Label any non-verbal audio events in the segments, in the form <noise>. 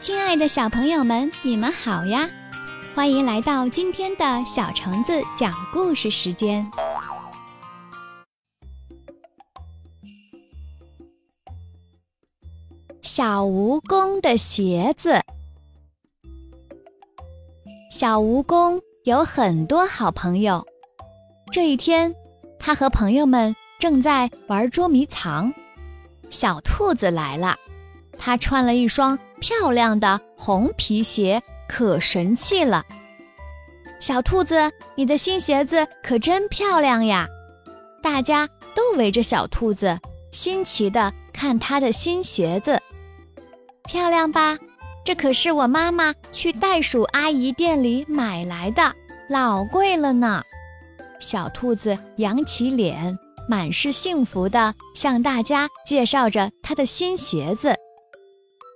亲爱的小朋友们，你们好呀！欢迎来到今天的小橙子讲故事时间。小蜈蚣的鞋子。小蜈蚣有很多好朋友。这一天，他和朋友们正在玩捉迷藏。小兔子来了，他穿了一双漂亮的红皮鞋，可神气了。小兔子，你的新鞋子可真漂亮呀！大家都围着小兔子，新奇的看它的新鞋子，漂亮吧？这可是我妈妈去袋鼠阿姨店里买来的，老贵了呢。小兔子扬起脸。满是幸福地向大家介绍着他的新鞋子，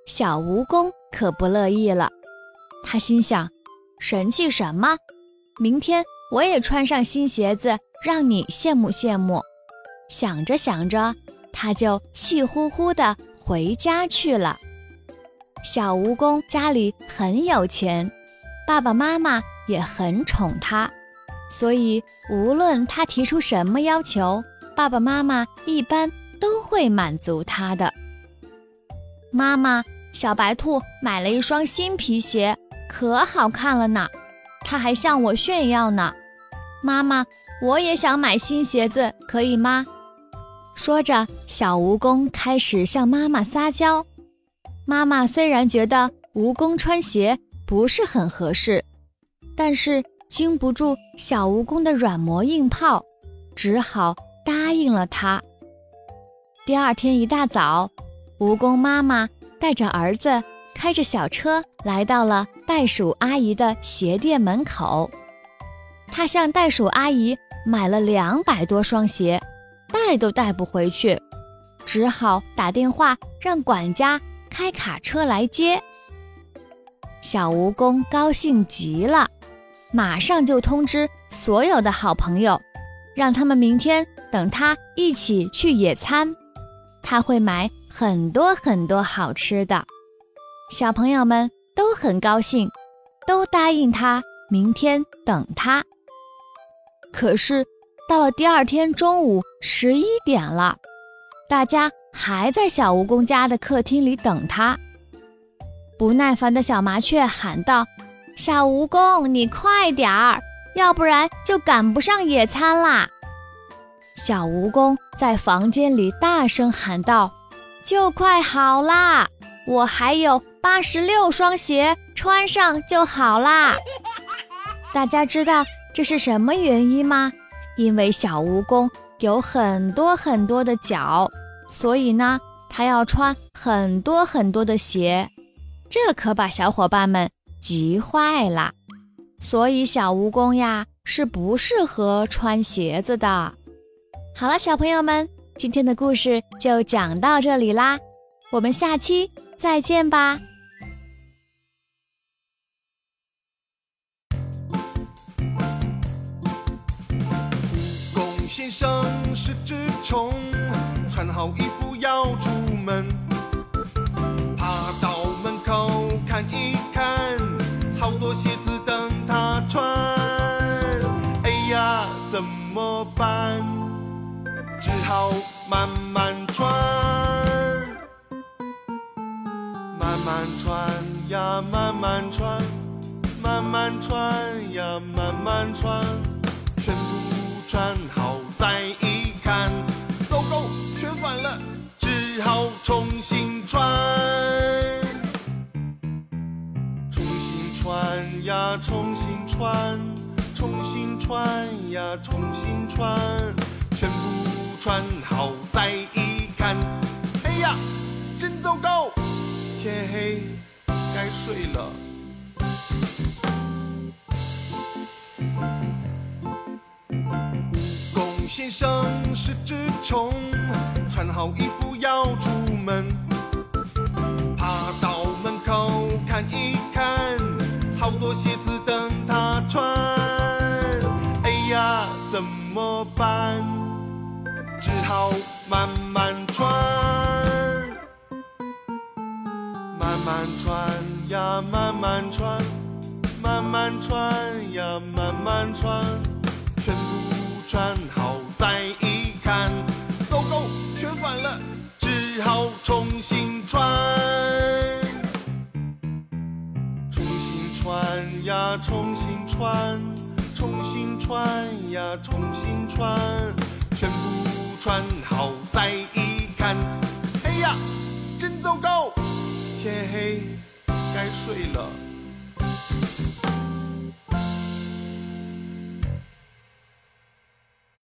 小蜈蚣可不乐意了。他心想：神气什么？明天我也穿上新鞋子，让你羡慕羡慕。想着想着，他就气呼呼地回家去了。小蜈蚣家里很有钱，爸爸妈妈也很宠他，所以无论他提出什么要求。爸爸妈妈一般都会满足他的。妈妈，小白兔买了一双新皮鞋，可好看了呢。他还向我炫耀呢。妈妈，我也想买新鞋子，可以吗？说着，小蜈蚣开始向妈妈撒娇。妈妈虽然觉得蜈蚣穿鞋不是很合适，但是经不住小蜈蚣的软磨硬泡，只好。答应了他。第二天一大早，蜈蚣妈妈带着儿子开着小车来到了袋鼠阿姨的鞋店门口。他向袋鼠阿姨买了两百多双鞋，带都带不回去，只好打电话让管家开卡车来接。小蜈蚣高兴极了，马上就通知所有的好朋友。让他们明天等他一起去野餐，他会买很多很多好吃的。小朋友们都很高兴，都答应他明天等他。可是到了第二天中午十一点了，大家还在小蜈蚣家的客厅里等他。不耐烦的小麻雀喊道：“小蜈蚣，你快点儿！”要不然就赶不上野餐啦！小蜈蚣在房间里大声喊道：“就快好啦，我还有八十六双鞋，穿上就好啦！” <laughs> 大家知道这是什么原因吗？因为小蜈蚣有很多很多的脚，所以呢，它要穿很多很多的鞋，这可把小伙伴们急坏了。所以小蜈蚣呀是不适合穿鞋子的。好了，小朋友们，今天的故事就讲到这里啦，我们下期再见吧。蜈蚣先生是只虫，穿好衣服要出门，爬到门口看一看，好多鞋子等他穿。哎呀。怎么办？只好慢慢穿，慢慢穿呀，慢慢穿，慢慢穿呀，慢慢穿，全部穿好再一看，糟糕，全反了，只好重新穿，重新穿呀，重新穿。重新穿呀，重新穿，全部穿好再一看，哎呀，真糟糕！天黑，该睡了。蜈蚣先生是只虫，穿好衣服要出门，爬到门口看一看，好多鞋子等他穿。哎呀怎么办？只好慢慢穿。慢慢穿呀，慢慢穿，慢慢穿呀，慢慢穿，全部穿好再一看，糟糕，全反了，只好重新穿。重新穿呀，重新穿，重新穿呀，重新穿，全部穿好再一看，哎呀！真糟糕，天黑，该睡了。